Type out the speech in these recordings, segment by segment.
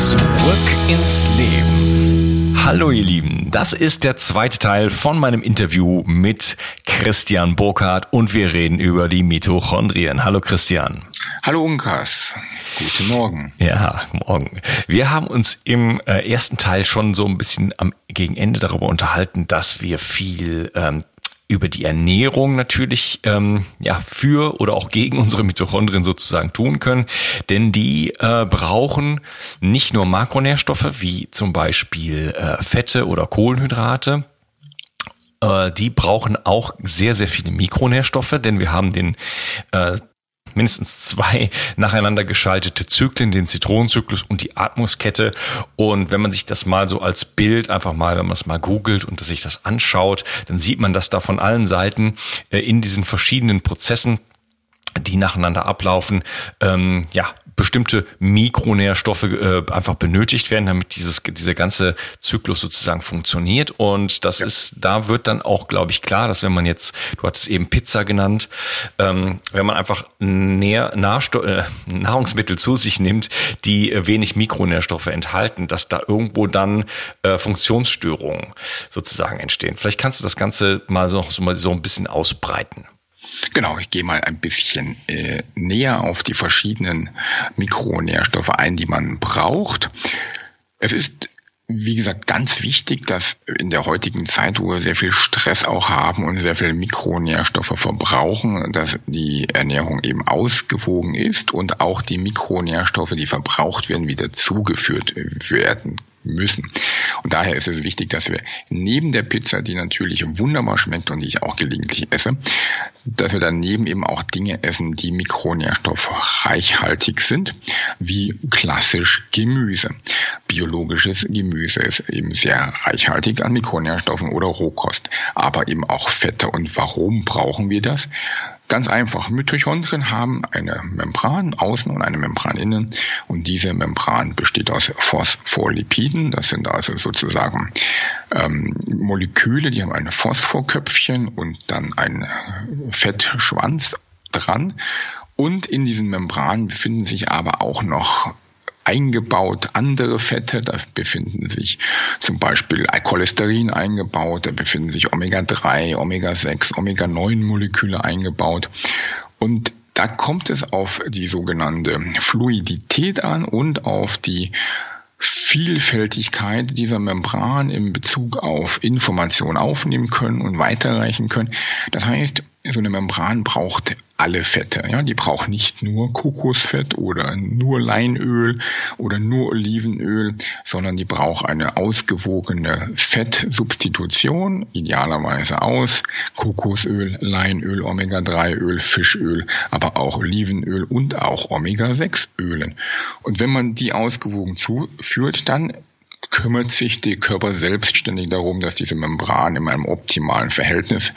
Zurück ins Leben. Hallo ihr Lieben, das ist der zweite Teil von meinem Interview mit Christian Burkhardt und wir reden über die Mitochondrien. Hallo Christian. Hallo Unkas. Guten Morgen. Ja, morgen. Wir haben uns im äh, ersten Teil schon so ein bisschen am gegen Ende darüber unterhalten, dass wir viel ähm, über die Ernährung natürlich ähm, ja für oder auch gegen unsere Mitochondrien sozusagen tun können, denn die äh, brauchen nicht nur Makronährstoffe wie zum Beispiel äh, Fette oder Kohlenhydrate, äh, die brauchen auch sehr, sehr viele Mikronährstoffe, denn wir haben den äh, mindestens zwei nacheinander geschaltete Zyklen, den Zitronenzyklus und die Atmuskette. Und wenn man sich das mal so als Bild einfach mal, wenn man es mal googelt und sich das anschaut, dann sieht man, dass da von allen Seiten äh, in diesen verschiedenen Prozessen die nacheinander ablaufen, ähm, ja, bestimmte Mikronährstoffe äh, einfach benötigt werden, damit dieses dieser ganze Zyklus sozusagen funktioniert. Und das ja. ist, da wird dann auch, glaube ich, klar, dass wenn man jetzt, du hattest eben Pizza genannt, ähm, wenn man einfach Nähr, Nahsto äh, Nahrungsmittel zu sich nimmt, die äh, wenig Mikronährstoffe enthalten, dass da irgendwo dann äh, Funktionsstörungen sozusagen entstehen. Vielleicht kannst du das Ganze mal so, so, mal so ein bisschen ausbreiten. Genau, ich gehe mal ein bisschen äh, näher auf die verschiedenen Mikronährstoffe ein, die man braucht. Es ist wie gesagt, ganz wichtig, dass in der heutigen Zeit, wo wir sehr viel Stress auch haben und sehr viel Mikronährstoffe verbrauchen, dass die Ernährung eben ausgewogen ist und auch die Mikronährstoffe, die verbraucht werden, wieder zugeführt werden müssen. Und daher ist es wichtig, dass wir neben der Pizza, die natürlich wunderbar schmeckt und die ich auch gelegentlich esse, dass wir daneben eben auch Dinge essen, die mikronährstoffreichhaltig sind, wie klassisch Gemüse. Biologisches Gemüse ist eben sehr reichhaltig an Mikronährstoffen oder Rohkost, aber eben auch Fette. Und warum brauchen wir das? Ganz einfach, Mitochondrien haben eine Membran außen und eine Membran innen. Und diese Membran besteht aus Phospholipiden, das sind also sozusagen ähm, Moleküle, die haben ein Phosphorköpfchen und dann einen Fettschwanz dran. Und in diesen Membranen befinden sich aber auch noch eingebaut andere Fette, da befinden sich zum Beispiel Cholesterin eingebaut, da befinden sich Omega-3, Omega-6, Omega-9 Moleküle eingebaut. Und Da kommt es auf die sogenannte Fluidität an und auf die Vielfältigkeit dieser Membran in Bezug auf Information aufnehmen können und weiterreichen können. Das heißt, so eine Membran braucht alle Fette. Ja, die braucht nicht nur Kokosfett oder nur Leinöl oder nur Olivenöl, sondern die braucht eine ausgewogene Fettsubstitution, idealerweise aus Kokosöl, Leinöl, Omega-3-Öl, Fischöl, aber auch Olivenöl und auch Omega-6-Ölen. Und wenn man die ausgewogen zuführt, dann kümmert sich der Körper selbstständig darum, dass diese Membran in einem optimalen Verhältnis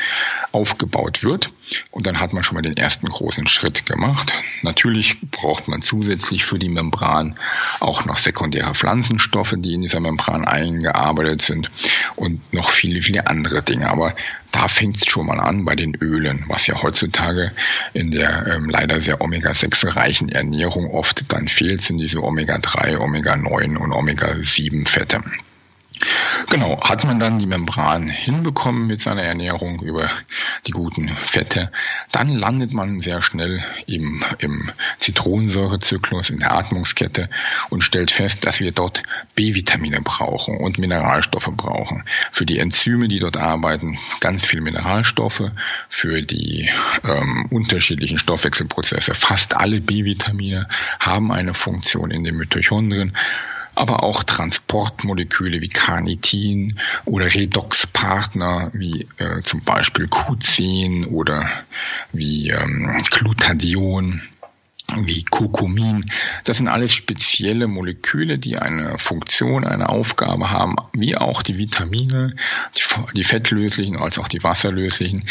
aufgebaut wird. Und dann hat man schon mal den ersten großen Schritt gemacht. Natürlich braucht man zusätzlich für die Membran auch noch sekundäre Pflanzenstoffe, die in dieser Membran eingearbeitet sind und noch viele, viele andere Dinge. Aber da fängt es schon mal an bei den Ölen, was ja heutzutage in der ähm, leider sehr Omega-6 reichen Ernährung oft dann fehlt, sind diese Omega-3, Omega-9 und Omega-7-Fette. Genau, hat man dann die Membran hinbekommen mit seiner Ernährung über die guten Fette, dann landet man sehr schnell im, im Zitronensäurezyklus, in der Atmungskette und stellt fest, dass wir dort B-Vitamine brauchen und Mineralstoffe brauchen. Für die Enzyme, die dort arbeiten, ganz viel Mineralstoffe, für die ähm, unterschiedlichen Stoffwechselprozesse, fast alle B-Vitamine haben eine Funktion in den Mitochondrien aber auch Transportmoleküle wie Carnitin oder Redoxpartner wie äh, zum Beispiel Q10 oder wie ähm, Glutathion wie Kurkumin. Das sind alles spezielle Moleküle, die eine Funktion, eine Aufgabe haben, wie auch die Vitamine, die, die fettlöslichen als auch die wasserlöslichen,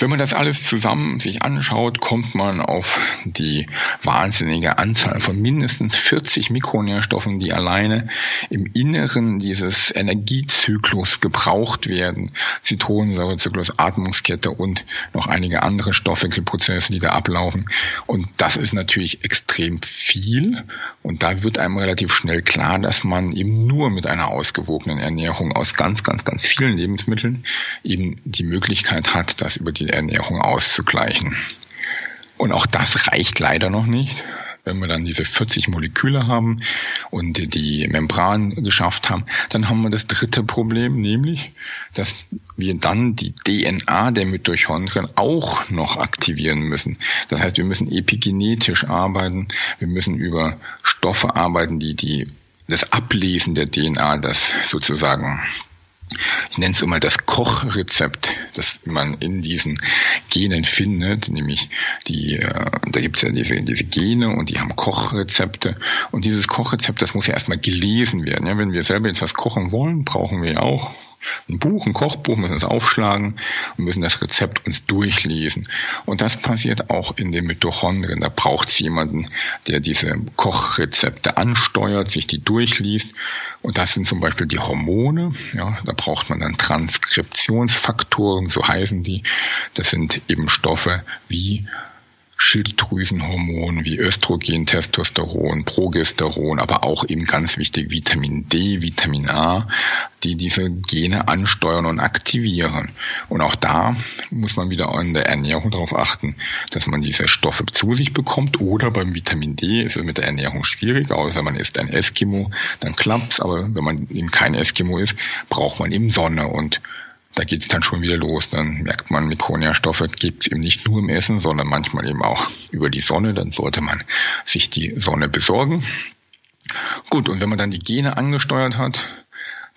wenn man das alles zusammen sich anschaut, kommt man auf die wahnsinnige Anzahl von mindestens 40 Mikronährstoffen, die alleine im Inneren dieses Energiezyklus gebraucht werden. Zitronensäurezyklus, Atmungskette und noch einige andere Stoffwechselprozesse, die da ablaufen. Und das ist natürlich extrem viel. Und da wird einem relativ schnell klar, dass man eben nur mit einer ausgewogenen Ernährung aus ganz, ganz, ganz vielen Lebensmitteln eben die Möglichkeit hat, das über die Ernährung auszugleichen. Und auch das reicht leider noch nicht. Wenn wir dann diese 40 Moleküle haben und die Membran geschafft haben, dann haben wir das dritte Problem, nämlich, dass wir dann die DNA der Mitochondrien auch noch aktivieren müssen. Das heißt, wir müssen epigenetisch arbeiten, wir müssen über Stoffe arbeiten, die die das Ablesen der DNA, das sozusagen ich nenne es immer das Kochrezept, das man in diesen Genen findet, nämlich die, äh, da gibt es ja diese, diese Gene und die haben Kochrezepte und dieses Kochrezept, das muss ja erstmal gelesen werden. Ja, wenn wir selber jetzt was kochen wollen, brauchen wir ja auch ein Buch, ein Kochbuch, müssen es aufschlagen und müssen das Rezept uns durchlesen. Und das passiert auch in den Mitochondrien. Da braucht es jemanden, der diese Kochrezepte ansteuert, sich die durchliest. Und das sind zum Beispiel die Hormone. Ja, da braucht man dann Transkriptionsfaktoren, so heißen die. Das sind eben Stoffe wie Schilddrüsenhormonen wie Östrogen, Testosteron, Progesteron, aber auch eben ganz wichtig Vitamin D, Vitamin A, die diese Gene ansteuern und aktivieren. Und auch da muss man wieder in der Ernährung darauf achten, dass man diese Stoffe zu sich bekommt. Oder beim Vitamin D ist es mit der Ernährung schwierig, außer man ist ein Eskimo, dann klappt's. Aber wenn man eben kein Eskimo ist, braucht man eben Sonne und da geht's dann schon wieder los. Dann merkt man, Mikronährstoffe gibt's eben nicht nur im Essen, sondern manchmal eben auch über die Sonne. Dann sollte man sich die Sonne besorgen. Gut, und wenn man dann die Gene angesteuert hat,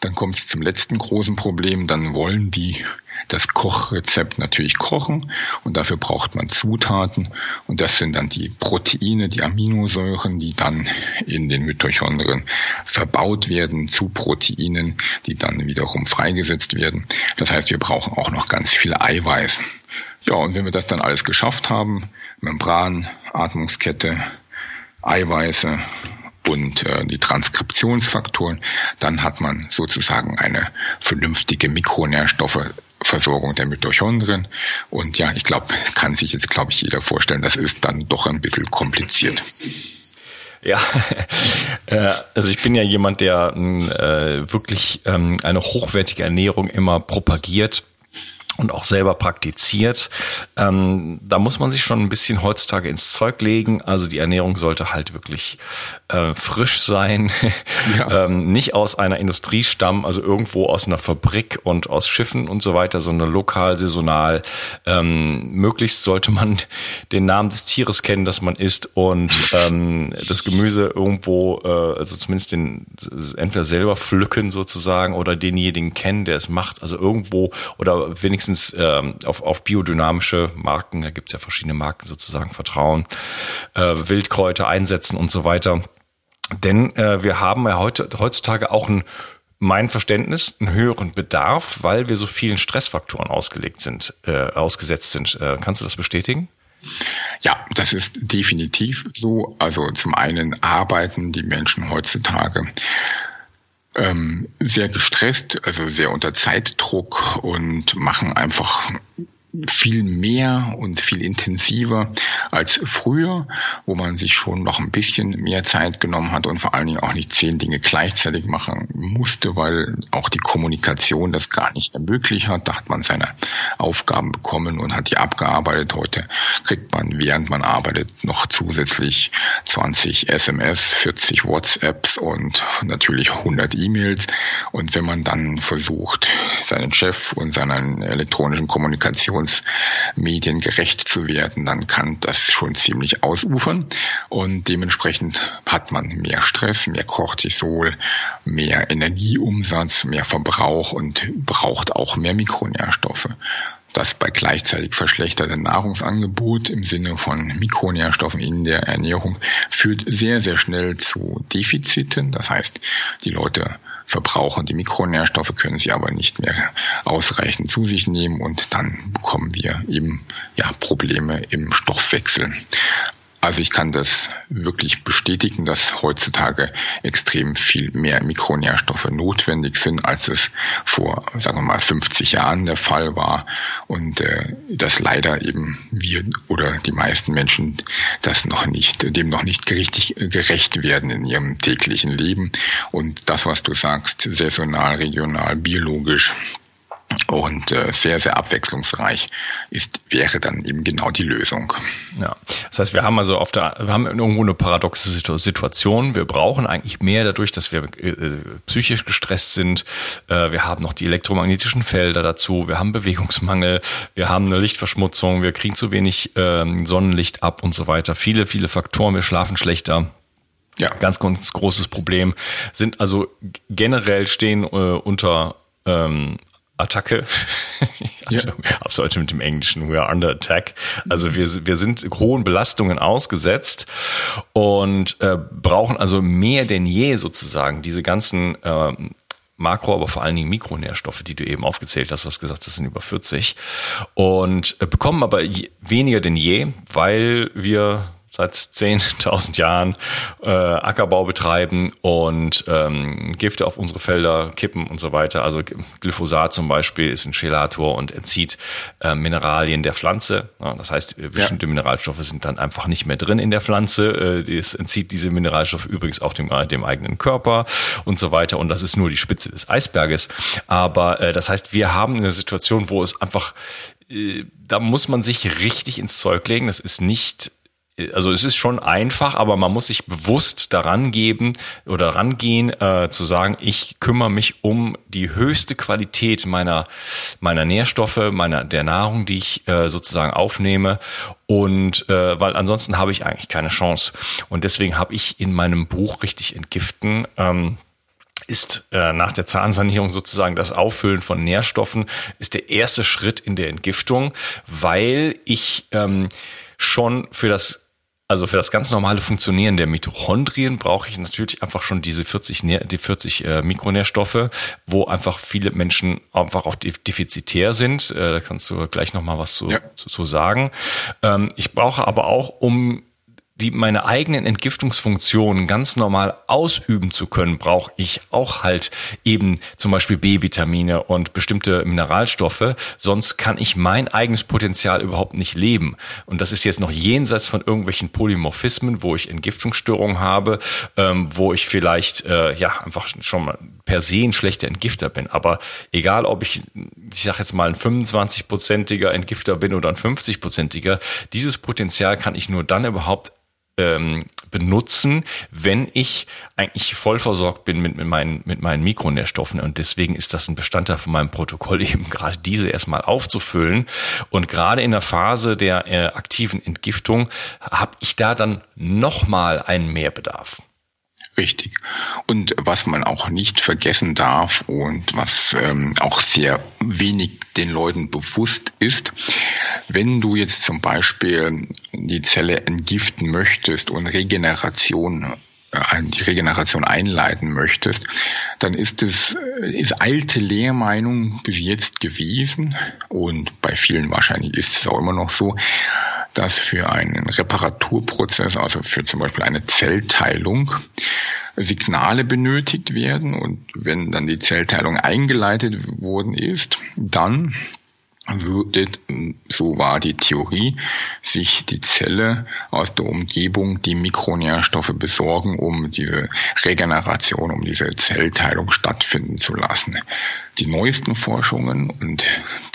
dann kommt es zum letzten großen Problem. Dann wollen die das Kochrezept natürlich kochen und dafür braucht man Zutaten und das sind dann die Proteine, die Aminosäuren, die dann in den Mitochondrien verbaut werden zu Proteinen, die dann wiederum freigesetzt werden. Das heißt, wir brauchen auch noch ganz viel Eiweiß. Ja, und wenn wir das dann alles geschafft haben, Membran, Atmungskette, Eiweiße und äh, die Transkriptionsfaktoren, dann hat man sozusagen eine vernünftige Mikronährstoffversorgung der Mitochondrien. Und ja, ich glaube, kann sich jetzt, glaube ich, jeder vorstellen, das ist dann doch ein bisschen kompliziert. Ja, äh, also ich bin ja jemand, der äh, wirklich ähm, eine hochwertige Ernährung immer propagiert und auch selber praktiziert. Ähm, da muss man sich schon ein bisschen heutzutage ins Zeug legen. Also die Ernährung sollte halt wirklich äh, frisch sein, ja. ähm, nicht aus einer Industrie stammen, also irgendwo aus einer Fabrik und aus Schiffen und so weiter, sondern lokal, saisonal. Ähm, möglichst sollte man den Namen des Tieres kennen, das man isst und ähm, das Gemüse irgendwo, äh, also zumindest den entweder selber pflücken sozusagen oder denjenigen kennen, der es macht. Also irgendwo oder wenigstens wenigstens ähm, auf, auf biodynamische Marken, da gibt es ja verschiedene Marken sozusagen, vertrauen, äh, Wildkräuter einsetzen und so weiter. Denn äh, wir haben ja heute, heutzutage auch ein mein Verständnis einen höheren Bedarf, weil wir so vielen Stressfaktoren ausgelegt sind, äh, ausgesetzt sind. Äh, kannst du das bestätigen? Ja, das ist definitiv so. Also zum einen arbeiten die Menschen heutzutage ähm, sehr gestresst, also sehr unter Zeitdruck und machen einfach viel mehr und viel intensiver als früher, wo man sich schon noch ein bisschen mehr Zeit genommen hat und vor allen Dingen auch nicht zehn Dinge gleichzeitig machen musste, weil auch die Kommunikation das gar nicht ermöglicht hat. Da hat man seine Aufgaben bekommen und hat die abgearbeitet. Heute kriegt man, während man arbeitet, noch zusätzlich 20 SMS, 40 WhatsApps und natürlich 100 E-Mails. Und wenn man dann versucht, seinen Chef und seinen elektronischen Kommunikations Informationsmedien gerecht zu werden, dann kann das schon ziemlich ausufern und dementsprechend hat man mehr Stress, mehr Cortisol, mehr Energieumsatz, mehr Verbrauch und braucht auch mehr Mikronährstoffe. Das bei gleichzeitig verschlechtertem Nahrungsangebot im Sinne von Mikronährstoffen in der Ernährung führt sehr, sehr schnell zu Defiziten. Das heißt, die Leute verbrauchen die Mikronährstoffe, können sie aber nicht mehr ausreichend zu sich nehmen und dann bekommen wir eben ja Probleme im Stoffwechsel. Also ich kann das wirklich bestätigen, dass heutzutage extrem viel mehr Mikronährstoffe notwendig sind, als es vor, sagen wir mal, 50 Jahren der Fall war. Und äh, dass leider eben wir oder die meisten Menschen das noch nicht, dem noch nicht richtig gerecht werden in ihrem täglichen Leben. Und das, was du sagst, saisonal, regional, biologisch, und äh, sehr, sehr abwechslungsreich ist, wäre dann eben genau die Lösung. Ja, das heißt, wir haben also auf der, wir haben irgendwo eine paradoxe Situation. Wir brauchen eigentlich mehr dadurch, dass wir äh, psychisch gestresst sind. Äh, wir haben noch die elektromagnetischen Felder dazu. Wir haben Bewegungsmangel. Wir haben eine Lichtverschmutzung. Wir kriegen zu wenig äh, Sonnenlicht ab und so weiter. Viele, viele Faktoren. Wir schlafen schlechter. Ja. Ganz, ganz großes Problem. Sind also generell stehen äh, unter ähm, Attacke. ja. Auf Deutsch mit dem Englischen, we are under attack. Also wir, wir sind hohen Belastungen ausgesetzt und äh, brauchen also mehr denn je sozusagen diese ganzen äh, Makro, aber vor allen Dingen Mikronährstoffe, die du eben aufgezählt hast, was gesagt, das sind über 40 und äh, bekommen aber je, weniger denn je, weil wir seit 10.000 Jahren äh, Ackerbau betreiben und ähm, Gifte auf unsere Felder kippen und so weiter. Also Glyphosat zum Beispiel ist ein Chelator und entzieht äh, Mineralien der Pflanze. Ja, das heißt, bestimmte ja. Mineralstoffe sind dann einfach nicht mehr drin in der Pflanze. Äh, es entzieht diese Mineralstoffe übrigens auch dem, dem eigenen Körper und so weiter. Und das ist nur die Spitze des Eisberges. Aber äh, das heißt, wir haben eine Situation, wo es einfach, äh, da muss man sich richtig ins Zeug legen. Das ist nicht also es ist schon einfach, aber man muss sich bewusst daran geben oder rangehen, äh, zu sagen, ich kümmere mich um die höchste Qualität meiner meiner Nährstoffe, meiner der Nahrung, die ich äh, sozusagen aufnehme. Und äh, weil ansonsten habe ich eigentlich keine Chance. Und deswegen habe ich in meinem Buch richtig entgiften ähm, ist äh, nach der Zahnsanierung sozusagen das Auffüllen von Nährstoffen ist der erste Schritt in der Entgiftung, weil ich ähm, schon für das also für das ganz normale Funktionieren der Mitochondrien brauche ich natürlich einfach schon diese 40, die 40 äh, Mikronährstoffe, wo einfach viele Menschen einfach auch defizitär sind. Äh, da kannst du gleich nochmal was zu, ja. zu, zu sagen. Ähm, ich brauche aber auch, um die meine eigenen Entgiftungsfunktionen ganz normal ausüben zu können, brauche ich auch halt eben zum Beispiel B-Vitamine und bestimmte Mineralstoffe. Sonst kann ich mein eigenes Potenzial überhaupt nicht leben. Und das ist jetzt noch jenseits von irgendwelchen Polymorphismen, wo ich Entgiftungsstörungen habe, ähm, wo ich vielleicht äh, ja einfach schon mal per se ein schlechter Entgifter bin. Aber egal, ob ich, ich sage jetzt mal, ein 25-prozentiger Entgifter bin oder ein 50-prozentiger, dieses Potenzial kann ich nur dann überhaupt ähm, benutzen, wenn ich eigentlich voll versorgt bin mit, mit, meinen, mit meinen Mikronährstoffen. Und deswegen ist das ein Bestandteil von meinem Protokoll, eben gerade diese erstmal aufzufüllen. Und gerade in der Phase der äh, aktiven Entgiftung habe ich da dann nochmal einen Mehrbedarf. Richtig. Und was man auch nicht vergessen darf und was ähm, auch sehr wenig den Leuten bewusst ist, wenn du jetzt zum Beispiel die Zelle entgiften möchtest und Regeneration äh, die Regeneration einleiten möchtest, dann ist es ist alte Lehrmeinung bis jetzt gewesen und bei vielen wahrscheinlich ist es auch immer noch so, dass für einen Reparaturprozess, also für zum Beispiel eine Zellteilung, Signale benötigt werden. Und wenn dann die Zellteilung eingeleitet worden ist, dann würde, so war die Theorie, sich die Zelle aus der Umgebung die Mikronährstoffe besorgen, um diese Regeneration, um diese Zellteilung stattfinden zu lassen. Die neuesten Forschungen, und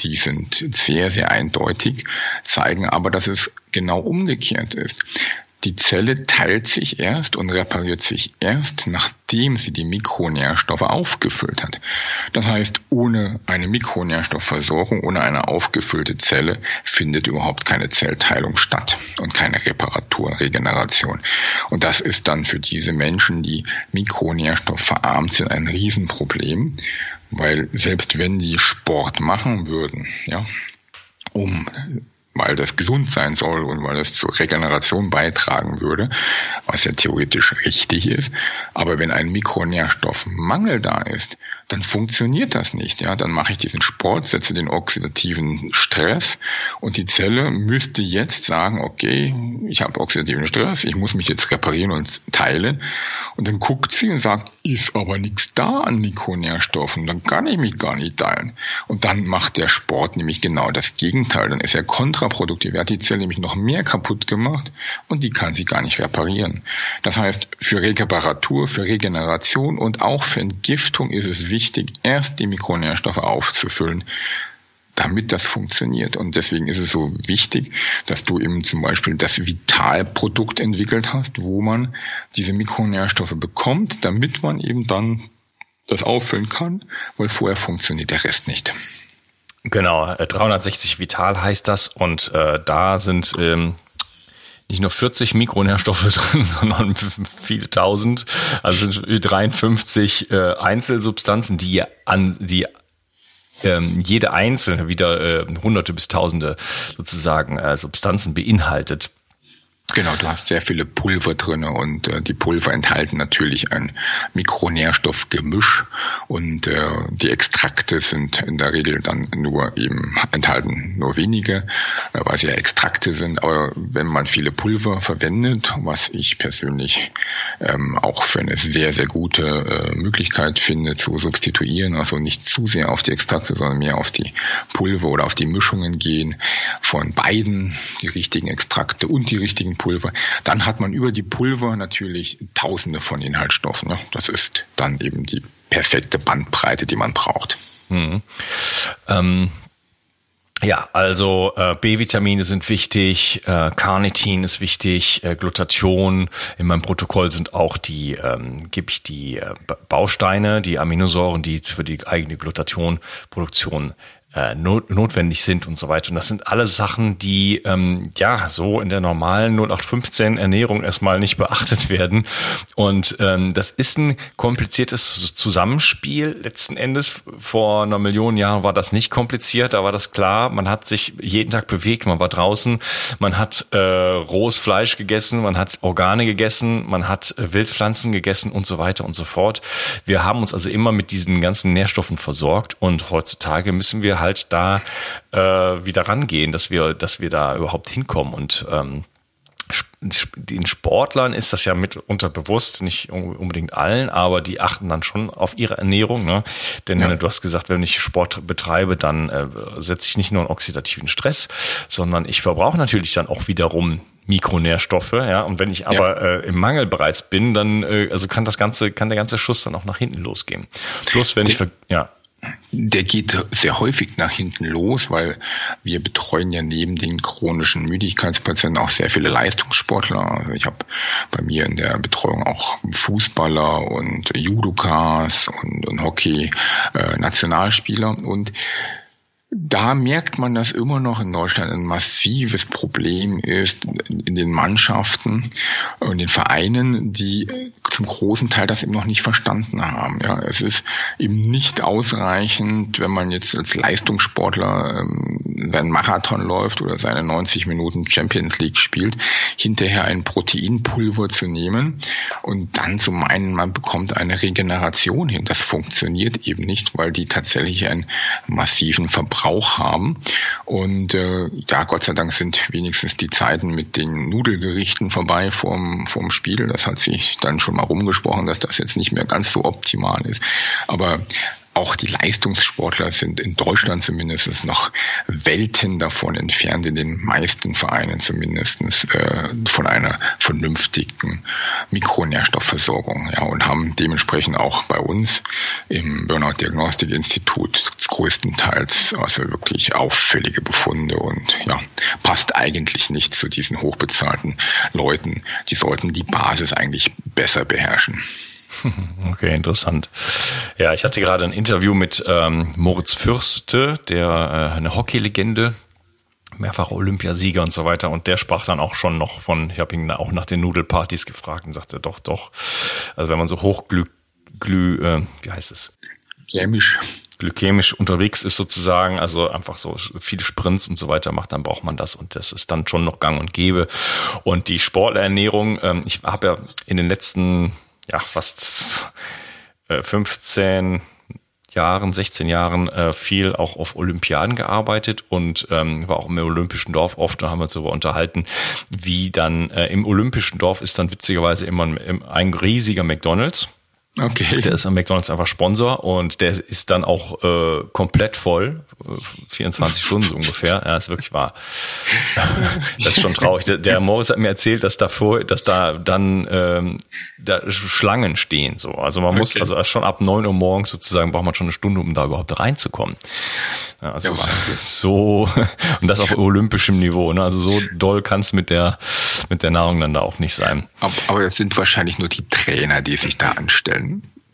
die sind sehr, sehr eindeutig, zeigen aber, dass es genau umgekehrt ist. Die Zelle teilt sich erst und repariert sich erst, nachdem sie die Mikronährstoffe aufgefüllt hat. Das heißt, ohne eine Mikronährstoffversorgung, ohne eine aufgefüllte Zelle findet überhaupt keine Zellteilung statt und keine Reparatur, Regeneration. Und das ist dann für diese Menschen, die mikronährstoffverarmt sind, ein Riesenproblem, weil selbst wenn die Sport machen würden, ja, um weil das gesund sein soll und weil es zur Regeneration beitragen würde, was ja theoretisch richtig ist. Aber wenn ein Mikronährstoffmangel da ist, dann funktioniert das nicht. Ja, dann mache ich diesen Sport, setze den oxidativen Stress und die Zelle müsste jetzt sagen, okay, ich habe oxidativen Stress, ich muss mich jetzt reparieren und teilen. Und dann guckt sie und sagt, ist aber nichts da an Mikronährstoffen, dann kann ich mich gar nicht teilen. Und dann macht der Sport nämlich genau das Gegenteil. Dann ist er kontraproduktiv. Er hat die Zelle nämlich noch mehr kaputt gemacht und die kann sie gar nicht reparieren. Das heißt, für Reparatur, für Regeneration und auch für Entgiftung ist es wichtig, wichtig, erst die Mikronährstoffe aufzufüllen, damit das funktioniert. Und deswegen ist es so wichtig, dass du eben zum Beispiel das Vitalprodukt entwickelt hast, wo man diese Mikronährstoffe bekommt, damit man eben dann das auffüllen kann, weil vorher funktioniert der Rest nicht. Genau, 360 äh, Vital heißt das und äh, da sind ähm, nicht nur 40 Mikronährstoffe drin, sondern viele tausend, also 53 äh, Einzelsubstanzen, die an die ähm, jede einzelne wieder äh, hunderte bis tausende sozusagen äh, Substanzen beinhaltet. Genau, du hast sehr viele Pulver drin und äh, die Pulver enthalten natürlich ein Mikronährstoffgemisch und äh, die Extrakte sind in der Regel dann nur eben enthalten nur wenige, äh, weil sie ja Extrakte sind. Aber wenn man viele Pulver verwendet, was ich persönlich ähm, auch für eine sehr, sehr gute äh, Möglichkeit finde zu substituieren, also nicht zu sehr auf die Extrakte, sondern mehr auf die Pulver oder auf die Mischungen gehen von beiden, die richtigen Extrakte und die richtigen Pulver. Dann hat man über die Pulver natürlich Tausende von Inhaltsstoffen. Ne? Das ist dann eben die perfekte Bandbreite, die man braucht. Mhm. Ähm ja, also äh, B-Vitamine sind wichtig, äh, Carnitin ist wichtig, äh, Glutathion. In meinem Protokoll sind auch die, ähm, gebe ich die äh, Bausteine, die Aminosäuren, die für die eigene Glutathionproduktion äh, not, notwendig sind und so weiter. Und das sind alle Sachen, die ähm, ja so in der normalen 0815 Ernährung erstmal nicht beachtet werden. Und ähm, das ist ein kompliziertes Zusammenspiel. Letzten Endes vor einer Million Jahren war das nicht kompliziert, da war das klar. Man hat sich jeden Tag bewegt, man war draußen, man hat äh, rohes Fleisch gegessen, man hat Organe gegessen, man hat äh, Wildpflanzen gegessen und so weiter und so fort. Wir haben uns also immer mit diesen ganzen Nährstoffen versorgt und heutzutage müssen wir halt da äh, wieder rangehen, dass wir, dass wir da überhaupt hinkommen und ähm, den Sportlern ist das ja mitunter bewusst, nicht unbedingt allen, aber die achten dann schon auf ihre Ernährung. Ne? Denn ja. du hast gesagt, wenn ich Sport betreibe, dann äh, setze ich nicht nur einen oxidativen Stress, sondern ich verbrauche natürlich dann auch wiederum Mikronährstoffe, ja. Und wenn ich aber ja. äh, im Mangel bereits bin, dann äh, also kann das ganze, kann der ganze Schuss dann auch nach hinten losgehen. Plus wenn ich ja der geht sehr häufig nach hinten los, weil wir betreuen ja neben den chronischen Müdigkeitspatienten auch sehr viele Leistungssportler. Also ich habe bei mir in der Betreuung auch Fußballer und Judokas und, und Hockey-Nationalspieler. Äh, und da merkt man, dass immer noch in Deutschland ein massives Problem ist in den Mannschaften und den Vereinen, die zum großen Teil das eben noch nicht verstanden haben. Ja, es ist eben nicht ausreichend, wenn man jetzt als Leistungssportler ähm, seinen Marathon läuft oder seine 90 Minuten Champions League spielt, hinterher ein Proteinpulver zu nehmen und dann zu meinen, man bekommt eine Regeneration hin. Das funktioniert eben nicht, weil die tatsächlich einen massiven Verbrauch haben. Und äh, ja, Gott sei Dank sind wenigstens die Zeiten mit den Nudelgerichten vorbei vorm, vorm Spiel. Das hat sich dann schon mal rumgesprochen, dass das jetzt nicht mehr ganz so optimal ist. Aber auch die Leistungssportler sind in Deutschland zumindest noch Welten davon entfernt, in den meisten Vereinen zumindest äh, von einer vernünftigen Mikronährstoffversorgung. Ja, und haben dementsprechend auch bei uns im Burnout Diagnostik Institut größtenteils also wirklich auffällige Befunde und ja, passt eigentlich nicht zu diesen hochbezahlten Leuten. Die sollten die Basis eigentlich besser beherrschen. Okay, interessant. Ja, ich hatte gerade ein Interview mit ähm, Moritz Fürste, der äh, eine Hockey-Legende, mehrfach Olympiasieger und so weiter. Und der sprach dann auch schon noch von, ich habe ihn auch nach den Nudelpartys gefragt und sagte, doch, doch. Also wenn man so hochglü, glü, äh, wie heißt es? Glämisch. Glykämisch unterwegs ist sozusagen, also einfach so viele Sprints und so weiter macht, dann braucht man das und das ist dann schon noch gang und gäbe. Und die Sporternährung, ähm, ich habe ja in den letzten ja, fast 15 äh, Jahren, 16 Jahren äh, viel auch auf Olympiaden gearbeitet und ähm, war auch im Olympischen Dorf oft, da haben wir uns darüber unterhalten, wie dann äh, im Olympischen Dorf ist dann witzigerweise immer ein, ein riesiger McDonalds Okay. Der ist am McDonalds einfach Sponsor und der ist dann auch äh, komplett voll, 24 Stunden so ungefähr. Ja, ist wirklich wahr. das ist schon traurig. Der, der Morris hat mir erzählt, dass davor, dass da dann ähm, da Schlangen stehen. So, also man okay. muss also schon ab neun Uhr morgens sozusagen braucht man schon eine Stunde, um da überhaupt reinzukommen. Ja, also ja, so und das auf olympischem Niveau. Ne? Also so doll kann es mit der mit der Nahrung dann da auch nicht sein. Aber, aber das sind wahrscheinlich nur die Trainer, die sich da anstellen.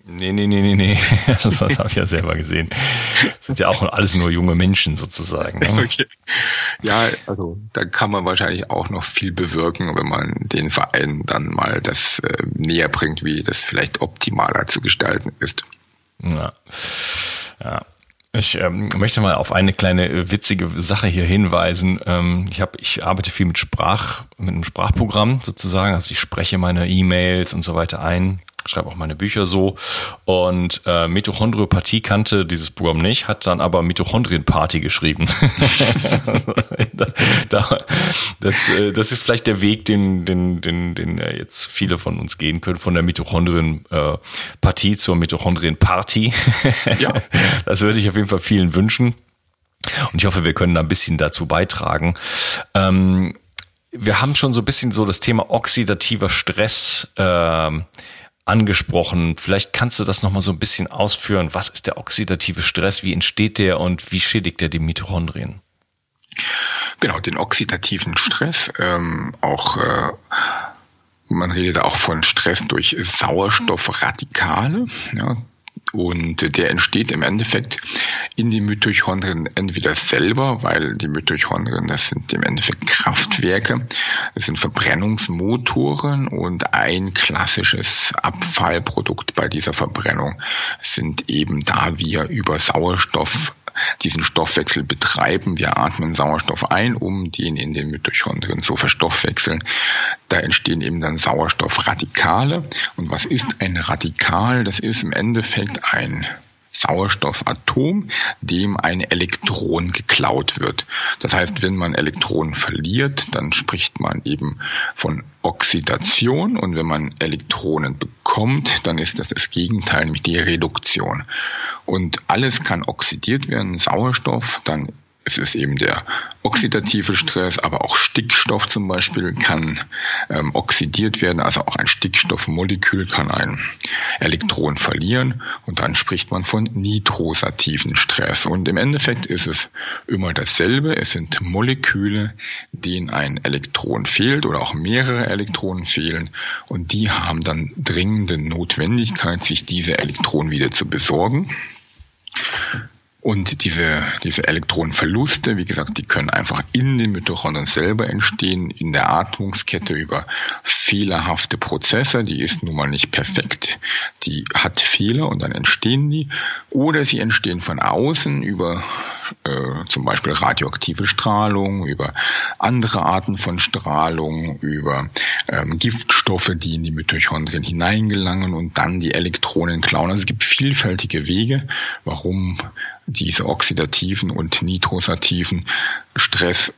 Nee, nee, nee, nee, nee. Das, das habe ich ja selber gesehen. Das sind ja auch alles nur junge Menschen sozusagen. Ne? Okay. Ja, also da kann man wahrscheinlich auch noch viel bewirken, wenn man den Verein dann mal das äh, näher bringt, wie das vielleicht optimaler zu gestalten ist. Ja. ja. Ich ähm, möchte mal auf eine kleine äh, witzige Sache hier hinweisen. Ähm, ich habe, ich arbeite viel mit Sprach, mit einem Sprachprogramm sozusagen. Also ich spreche meine E-Mails und so weiter ein schreibe auch meine Bücher so. Und äh, Mitochondriopathie kannte dieses Programm nicht, hat dann aber Mitochondrienparty geschrieben. da, das, äh, das ist vielleicht der Weg, den, den, den, den äh, jetzt viele von uns gehen können, von der Mitochondrienpartie zur Mitochondrienparty. ja. Das würde ich auf jeden Fall vielen wünschen. Und ich hoffe, wir können da ein bisschen dazu beitragen. Ähm, wir haben schon so ein bisschen so das Thema oxidativer Stress äh, angesprochen. Vielleicht kannst du das nochmal so ein bisschen ausführen. Was ist der oxidative Stress? Wie entsteht der und wie schädigt der die Mitochondrien? Genau, den oxidativen Stress, ähm, auch äh, man redet auch von Stress durch Sauerstoffradikale. Ja, und der entsteht im Endeffekt in den Mitochondrien entweder selber, weil die Mitochondrien, das sind im Endeffekt Kraftwerke, das sind Verbrennungsmotoren und ein klassisches Abfallprodukt bei dieser Verbrennung sind eben da wir über Sauerstoff diesen Stoffwechsel betreiben. Wir atmen Sauerstoff ein, um den in den Mitochondrien zu verstoffwechseln. Da entstehen eben dann Sauerstoffradikale. Und was ist ein Radikal? Das ist im Endeffekt ein Sauerstoffatom, dem ein Elektron geklaut wird. Das heißt, wenn man Elektronen verliert, dann spricht man eben von Oxidation und wenn man Elektronen bekommt, dann ist das das Gegenteil, nämlich die Reduktion. Und alles kann oxidiert werden, Sauerstoff, dann es ist eben der oxidative Stress, aber auch Stickstoff zum Beispiel kann ähm, oxidiert werden, also auch ein Stickstoffmolekül kann ein Elektron verlieren und dann spricht man von nitrosativen Stress. Und im Endeffekt ist es immer dasselbe. Es sind Moleküle, denen ein Elektron fehlt oder auch mehrere Elektronen fehlen und die haben dann dringende Notwendigkeit, sich diese Elektronen wieder zu besorgen. Und diese, diese Elektronenverluste, wie gesagt, die können einfach in den Mitochondrien selber entstehen, in der Atmungskette über fehlerhafte Prozesse. Die ist nun mal nicht perfekt. Die hat Fehler und dann entstehen die. Oder sie entstehen von außen über äh, zum Beispiel radioaktive Strahlung, über andere Arten von Strahlung, über ähm, Giftstoffe, die in die Mitochondrien hineingelangen und dann die Elektronen klauen. Also es gibt vielfältige Wege, warum diese oxidativen und nitrosativen Stress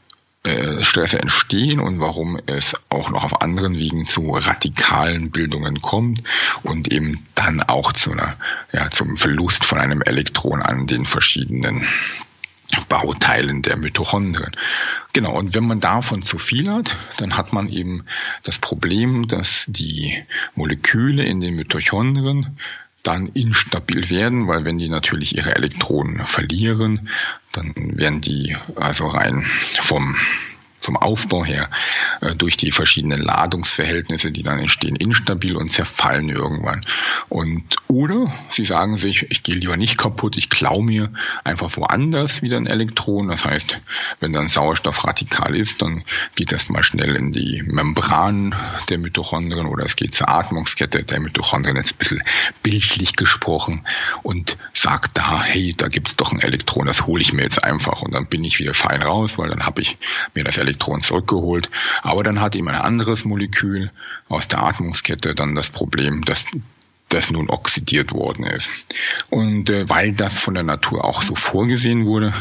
äh, Stresse entstehen und warum es auch noch auf anderen Wegen zu radikalen Bildungen kommt und eben dann auch zu einer, ja, zum Verlust von einem Elektron an den verschiedenen Bauteilen der Mitochondrien. Genau, und wenn man davon zu viel hat, dann hat man eben das Problem, dass die Moleküle in den Mitochondrien dann instabil werden, weil wenn die natürlich ihre Elektronen verlieren, dann werden die also rein vom vom Aufbau her durch die verschiedenen Ladungsverhältnisse, die dann entstehen, instabil und zerfallen irgendwann. Und oder sie sagen sich, ich gehe lieber nicht kaputt, ich klaue mir einfach woanders wieder ein Elektron. Das heißt, wenn dann Sauerstoff radikal ist, dann geht das mal schnell in die Membran der Mitochondrien oder es geht zur Atmungskette der Mitochondrien, jetzt ein bisschen bildlich gesprochen und sagt da, hey, da gibt's doch ein Elektron, das hole ich mir jetzt einfach und dann bin ich wieder fein raus, weil dann habe ich mir das Elektron zurückgeholt. Aber dann hat ihm ein anderes Molekül aus der Atmungskette dann das Problem, dass das nun oxidiert worden ist. Und äh, weil das von der Natur auch so vorgesehen wurde,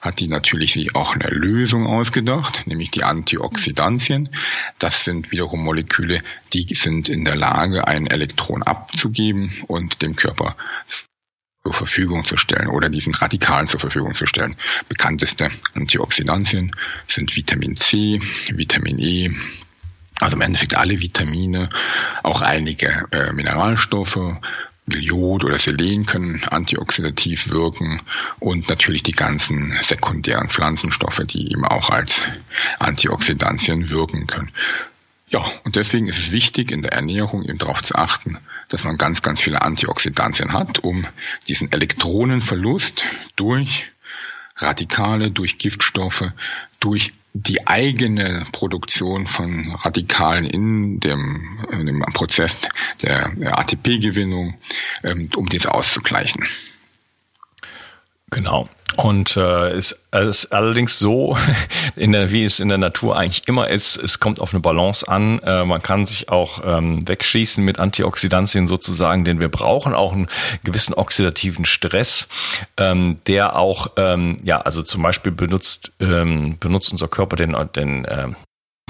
hat die natürlich sich auch eine Lösung ausgedacht, nämlich die Antioxidantien. Das sind wiederum Moleküle, die sind in der Lage, ein Elektron abzugeben und dem Körper zur Verfügung zu stellen oder diesen Radikalen zur Verfügung zu stellen. Bekannteste Antioxidantien sind Vitamin C, Vitamin E, also im Endeffekt alle Vitamine, auch einige äh, Mineralstoffe, Jod oder Selen können antioxidativ wirken und natürlich die ganzen sekundären Pflanzenstoffe, die eben auch als Antioxidantien wirken können. Ja, und deswegen ist es wichtig, in der Ernährung eben darauf zu achten, dass man ganz, ganz viele Antioxidantien hat, um diesen Elektronenverlust durch Radikale, durch Giftstoffe, durch die eigene Produktion von Radikalen in dem, in dem Prozess der ATP-Gewinnung, ähm, um dies auszugleichen. Genau. Und äh, es ist allerdings so, in der, wie es in der Natur eigentlich immer ist, es kommt auf eine Balance an. Äh, man kann sich auch ähm, wegschießen mit Antioxidantien sozusagen, denn wir brauchen auch einen gewissen oxidativen Stress, ähm, der auch, ähm, ja, also zum Beispiel benutzt, ähm, benutzt unser Körper den, den äh,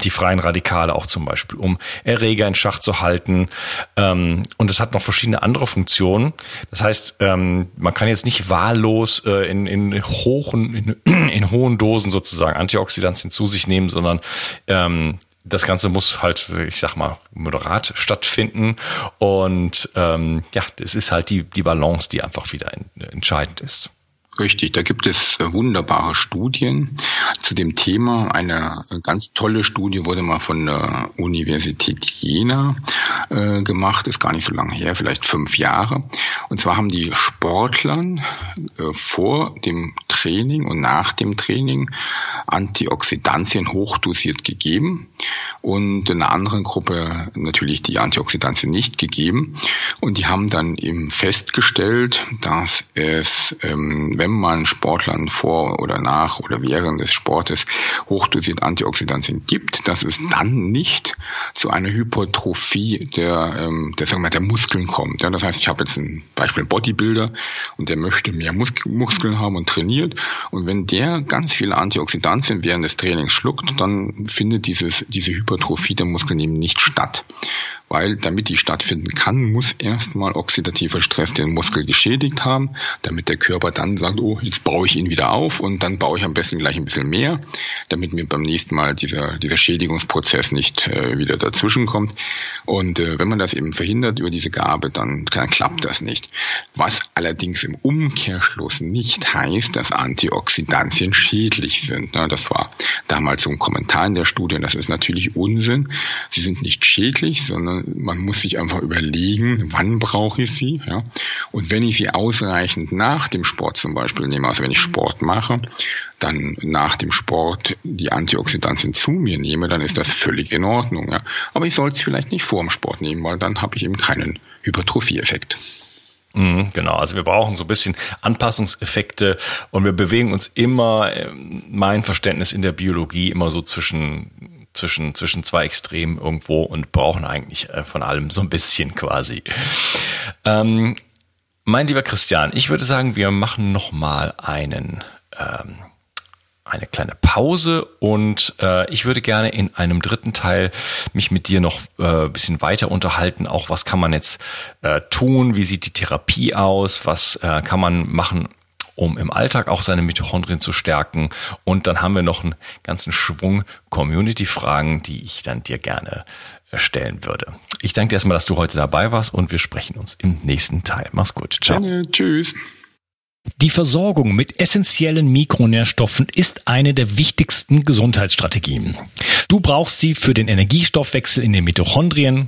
die freien Radikale auch zum Beispiel, um Erreger in Schach zu halten. Ähm, und es hat noch verschiedene andere Funktionen. Das heißt, ähm, man kann jetzt nicht wahllos äh, in, in, hohen, in, in hohen Dosen sozusagen Antioxidantien zu sich nehmen, sondern ähm, das Ganze muss halt, ich sag mal, moderat stattfinden. Und ähm, ja, das ist halt die, die Balance, die einfach wieder entscheidend ist. Richtig, da gibt es wunderbare Studien zu dem Thema. Eine ganz tolle Studie wurde mal von der Universität Jena äh, gemacht, ist gar nicht so lange her, vielleicht fünf Jahre. Und zwar haben die Sportlern äh, vor dem Training und nach dem Training Antioxidantien hochdosiert gegeben und in einer anderen Gruppe natürlich die Antioxidantien nicht gegeben. Und die haben dann eben festgestellt, dass es, ähm, wenn man Sportlern vor oder nach oder während des Sportes hochdosiert Antioxidantien gibt, dass es dann nicht zu einer Hypertrophie der, ähm, der, sagen wir, der Muskeln kommt. Ja, das heißt, ich habe jetzt ein Beispiel Bodybuilder und der möchte mehr Mus Muskeln haben und trainiert. Und wenn der ganz viele Antioxidantien während des Trainings schluckt, dann findet dieses, diese Hypertrophie der Muskeln eben nicht statt weil damit die stattfinden kann, muss erstmal oxidativer Stress den Muskel geschädigt haben, damit der Körper dann sagt, oh, jetzt baue ich ihn wieder auf und dann baue ich am besten gleich ein bisschen mehr, damit mir beim nächsten Mal dieser, dieser Schädigungsprozess nicht äh, wieder dazwischen kommt. Und äh, wenn man das eben verhindert über diese Gabe, dann, dann klappt das nicht. Was allerdings im Umkehrschluss nicht heißt, dass Antioxidantien schädlich sind. Das war damals so ein Kommentar in der Studie. Das ist natürlich Unsinn. Sie sind nicht schädlich, sondern man muss sich einfach überlegen, wann brauche ich sie. Ja? Und wenn ich sie ausreichend nach dem Sport zum Beispiel nehme, also wenn ich Sport mache, dann nach dem Sport die Antioxidantien zu mir nehme, dann ist das völlig in Ordnung. Ja? Aber ich sollte es vielleicht nicht vor dem Sport nehmen, weil dann habe ich eben keinen Hypertrophie-Effekt. Mhm, genau, also wir brauchen so ein bisschen Anpassungseffekte und wir bewegen uns immer, ähm, mein Verständnis in der Biologie, immer so zwischen zwischen, zwischen zwei Extremen irgendwo und brauchen eigentlich äh, von allem so ein bisschen quasi. Ähm, mein lieber Christian, ich würde sagen, wir machen noch mal einen ähm, eine kleine Pause und äh, ich würde gerne in einem dritten Teil mich mit dir noch äh, bisschen weiter unterhalten. Auch was kann man jetzt äh, tun? Wie sieht die Therapie aus? Was äh, kann man machen, um im Alltag auch seine Mitochondrien zu stärken? Und dann haben wir noch einen ganzen Schwung Community-Fragen, die ich dann dir gerne äh, stellen würde. Ich danke dir erstmal, dass du heute dabei warst und wir sprechen uns im nächsten Teil. Mach's gut. Ciao. Gerne. Tschüss. Die Versorgung mit essentiellen Mikronährstoffen ist eine der wichtigsten Gesundheitsstrategien. Du brauchst sie für den Energiestoffwechsel in den Mitochondrien,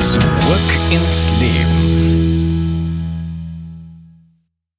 Zurück ins Leben.